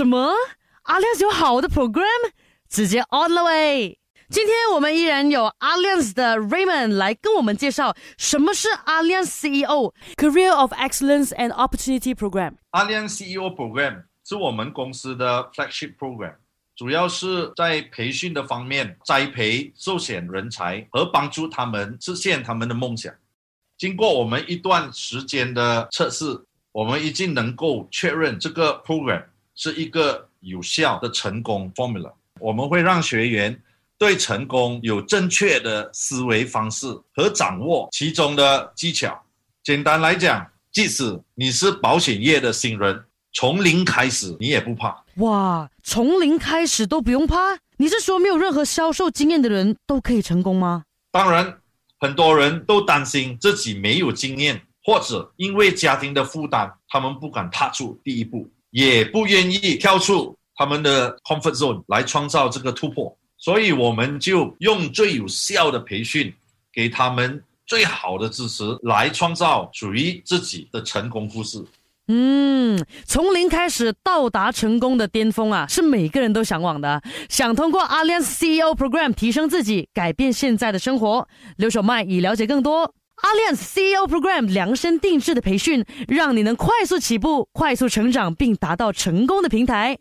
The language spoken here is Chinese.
什么？阿亮有好的 program，直接 on the way！今天我们依然有 Alliance 的 Raymond 来跟我们介绍什么是 Alliance CEO Career of Excellence and Opportunity Program。Alliance CEO Program 是我们公司的 flagship program，主要是在培训的方面栽培受选人才和帮助他们实现他们的梦想。经过我们一段时间的测试，我们已经能够确认这个 program 是一个有效的成功 formula。我们会让学员。对成功有正确的思维方式和掌握其中的技巧。简单来讲，即使你是保险业的新人，从零开始你也不怕。哇，从零开始都不用怕？你是说没有任何销售经验的人都可以成功吗？当然，很多人都担心自己没有经验，或者因为家庭的负担，他们不敢踏出第一步，也不愿意跳出他们的 comfort zone 来创造这个突破。所以我们就用最有效的培训，给他们最好的支持，来创造属于自己的成功故事。嗯，从零开始到达成功的巅峰啊，是每个人都向往的。想通过 Alliance CEO Program 提升自己，改变现在的生活。刘小麦已了解更多，Alliance CEO Program 量身定制的培训，让你能快速起步、快速成长，并达到成功的平台。